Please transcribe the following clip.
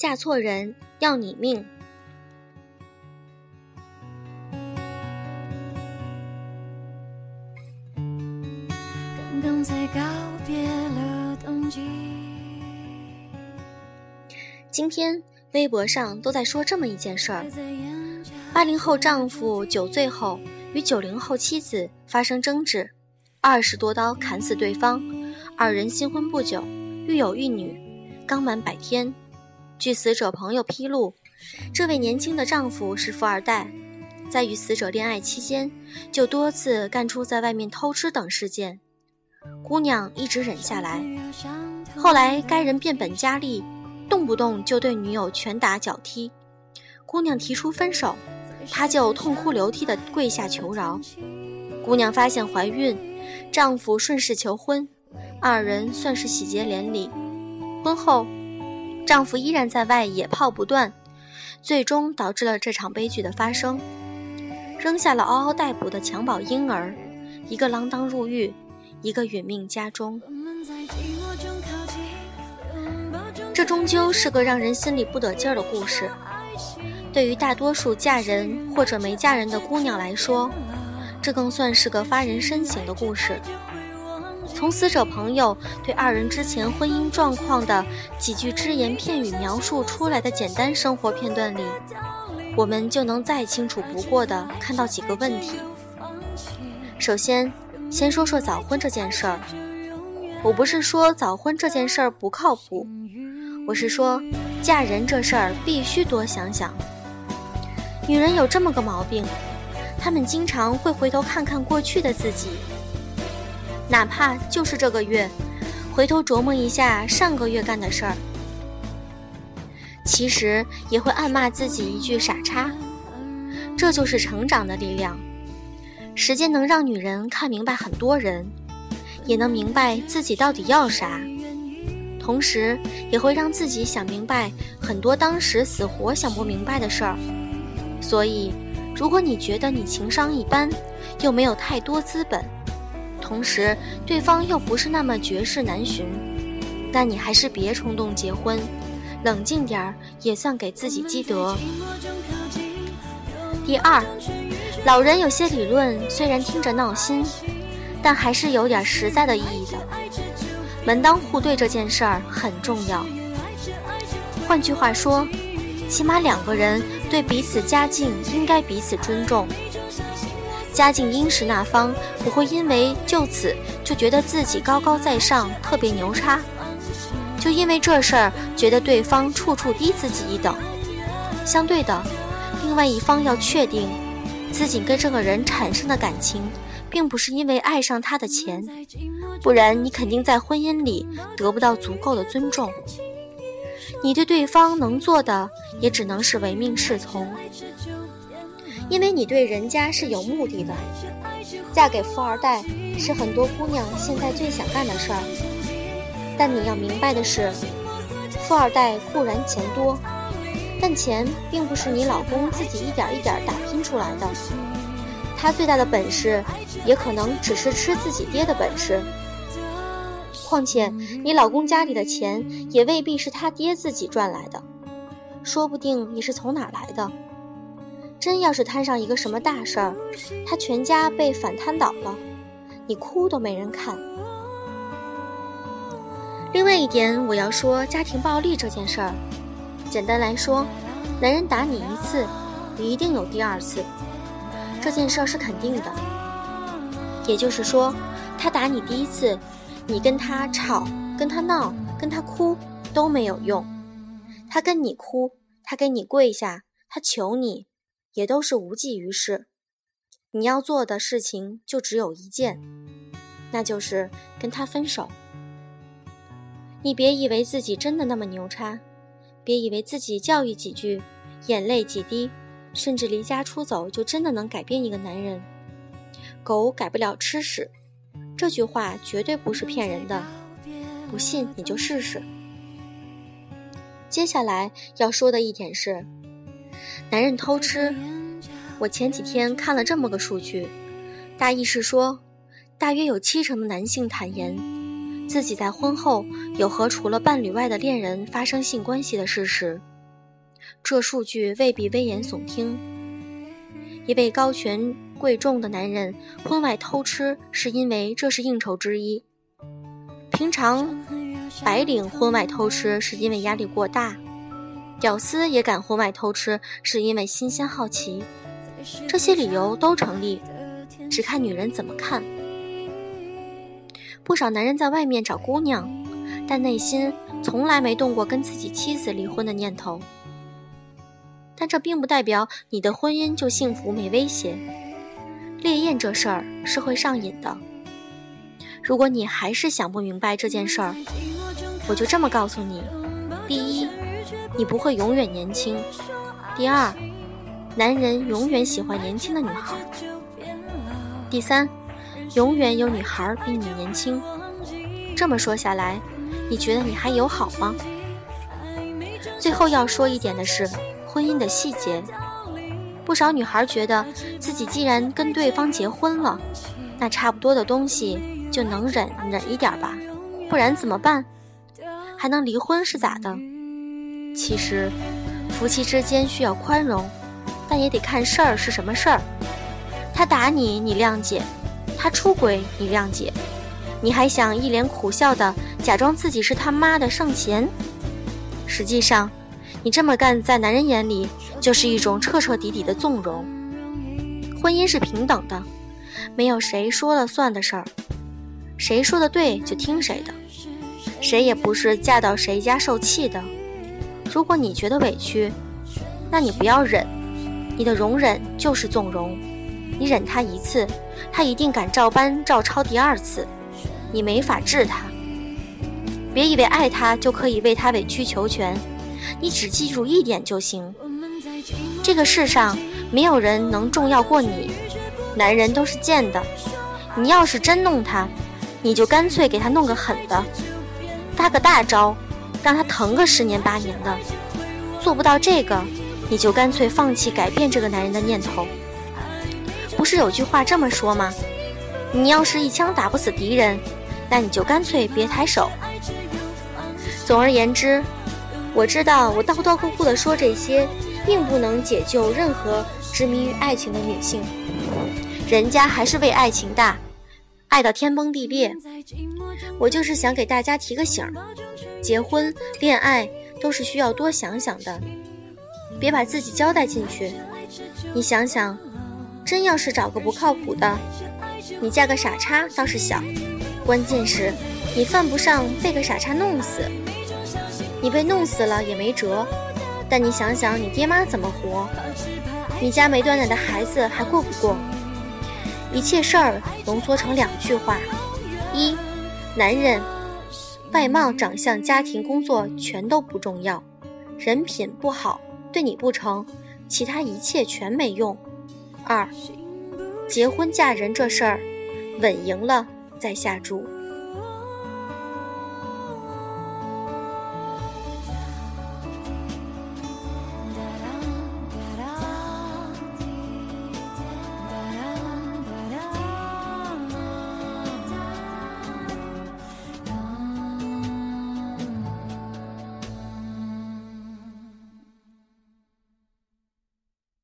嫁错人要你命。刚刚才告别了冬季。今天微博上都在说这么一件事儿：八零后丈夫酒醉后与九零后妻子发生争执，二十多刀砍死对方，二人新婚不久，育有一女，刚满百天。据死者朋友披露，这位年轻的丈夫是富二代，在与死者恋爱期间，就多次干出在外面偷吃等事件。姑娘一直忍下来，后来该人变本加厉，动不动就对女友拳打脚踢。姑娘提出分手，他就痛哭流涕地跪下求饶。姑娘发现怀孕，丈夫顺势求婚，二人算是喜结连理。婚后。丈夫依然在外野炮不断，最终导致了这场悲剧的发生，扔下了嗷嗷待哺的襁褓婴儿，一个锒铛入狱，一个殒命家中。这终究是个让人心里不得劲儿的故事。对于大多数嫁人或者没嫁人的姑娘来说，这更算是个发人深省的故事。从死者朋友对二人之前婚姻状况的几句只言片语描述出来的简单生活片段里，我们就能再清楚不过的看到几个问题。首先，先说说早婚这件事儿。我不是说早婚这件事儿不靠谱，我是说嫁人这事儿必须多想想。女人有这么个毛病，她们经常会回头看看过去的自己。哪怕就是这个月，回头琢磨一下上个月干的事儿，其实也会暗骂自己一句傻叉。这就是成长的力量。时间能让女人看明白很多人，也能明白自己到底要啥，同时也会让自己想明白很多当时死活想不明白的事儿。所以，如果你觉得你情商一般，又没有太多资本，同时，对方又不是那么绝世难寻，那你还是别冲动结婚，冷静点儿也算给自己积德。第二，老人有些理论虽然听着闹心，但还是有点实在的意义的。门当户对这件事儿很重要。换句话说，起码两个人对彼此家境应该彼此尊重。家境殷实那方不会因为就此就觉得自己高高在上、特别牛叉，就因为这事儿觉得对方处处低自己一等。相对的，另外一方要确定自己跟这个人产生的感情，并不是因为爱上他的钱，不然你肯定在婚姻里得不到足够的尊重。你对对方能做的，也只能是唯命是从。因为你对人家是有目的的，嫁给富二代是很多姑娘现在最想干的事儿。但你要明白的是，富二代固然钱多，但钱并不是你老公自己一点一点打拼出来的。他最大的本事，也可能只是吃自己爹的本事。况且，你老公家里的钱也未必是他爹自己赚来的，说不定你是从哪来的。真要是摊上一个什么大事儿，他全家被反瘫倒了，你哭都没人看。另外一点，我要说家庭暴力这件事儿，简单来说，男人打你一次，你一定有第二次，这件事儿是肯定的。也就是说，他打你第一次，你跟他吵、跟他闹、跟他哭都没有用，他跟你哭，他给你跪下，他求你。也都是无济于事。你要做的事情就只有一件，那就是跟他分手。你别以为自己真的那么牛叉，别以为自己教育几句，眼泪几滴，甚至离家出走，就真的能改变一个男人。狗改不了吃屎，这句话绝对不是骗人的。不信你就试试。接下来要说的一点是。男人偷吃，我前几天看了这么个数据，大意是说，大约有七成的男性坦言，自己在婚后有和除了伴侣外的恋人发生性关系的事实。这数据未必危言耸听。一位高权贵重的男人婚外偷吃，是因为这是应酬之一。平常，白领婚外偷吃是因为压力过大；屌丝也敢婚外偷吃，是因为新鲜好奇。这些理由都成立，只看女人怎么看。不少男人在外面找姑娘，但内心从来没动过跟自己妻子离婚的念头。但这并不代表你的婚姻就幸福没威胁。烈焰这事儿是会上瘾的。如果你还是想不明白这件事儿，我就这么告诉你：第一，你不会永远年轻；第二，男人永远喜欢年轻的女孩；第三，永远有女孩比你年轻。这么说下来，你觉得你还有好吗？最后要说一点的是。婚姻的细节，不少女孩觉得自己既然跟对方结婚了，那差不多的东西就能忍忍一点吧，不然怎么办？还能离婚是咋的？其实，夫妻之间需要宽容，但也得看事儿是什么事儿。他打你，你谅解；他出轨，你谅解。你还想一脸苦笑的假装自己是他妈的圣贤？实际上。你这么干，在男人眼里就是一种彻彻底底的纵容。婚姻是平等的，没有谁说了算的事儿，谁说的对就听谁的，谁也不是嫁到谁家受气的。如果你觉得委屈，那你不要忍，你的容忍就是纵容。你忍他一次，他一定敢照搬照抄第二次，你没法治他。别以为爱他就可以为他委曲求全。你只记住一点就行，这个世上没有人能重要过你。男人都是贱的，你要是真弄他，你就干脆给他弄个狠的，发个大招，让他疼个十年八年的。做不到这个，你就干脆放弃改变这个男人的念头。不是有句话这么说吗？你要是一枪打不死敌人，那你就干脆别抬手。总而言之。我知道，我叨叨咕咕的说这些，并不能解救任何执迷于爱情的女性。人家还是为爱情大，爱到天崩地裂。我就是想给大家提个醒儿：结婚、恋爱都是需要多想想的，别把自己交代进去。你想想，真要是找个不靠谱的，你嫁个傻叉倒是小，关键是，你犯不上被个傻叉弄死。你被弄死了也没辙，但你想想你爹妈怎么活？你家没断奶的孩子还过不过？一切事儿浓缩成两句话：一，男人，外貌、长相、家庭、工作全都不重要，人品不好对你不成，其他一切全没用。二，结婚嫁人这事儿，稳赢了再下注。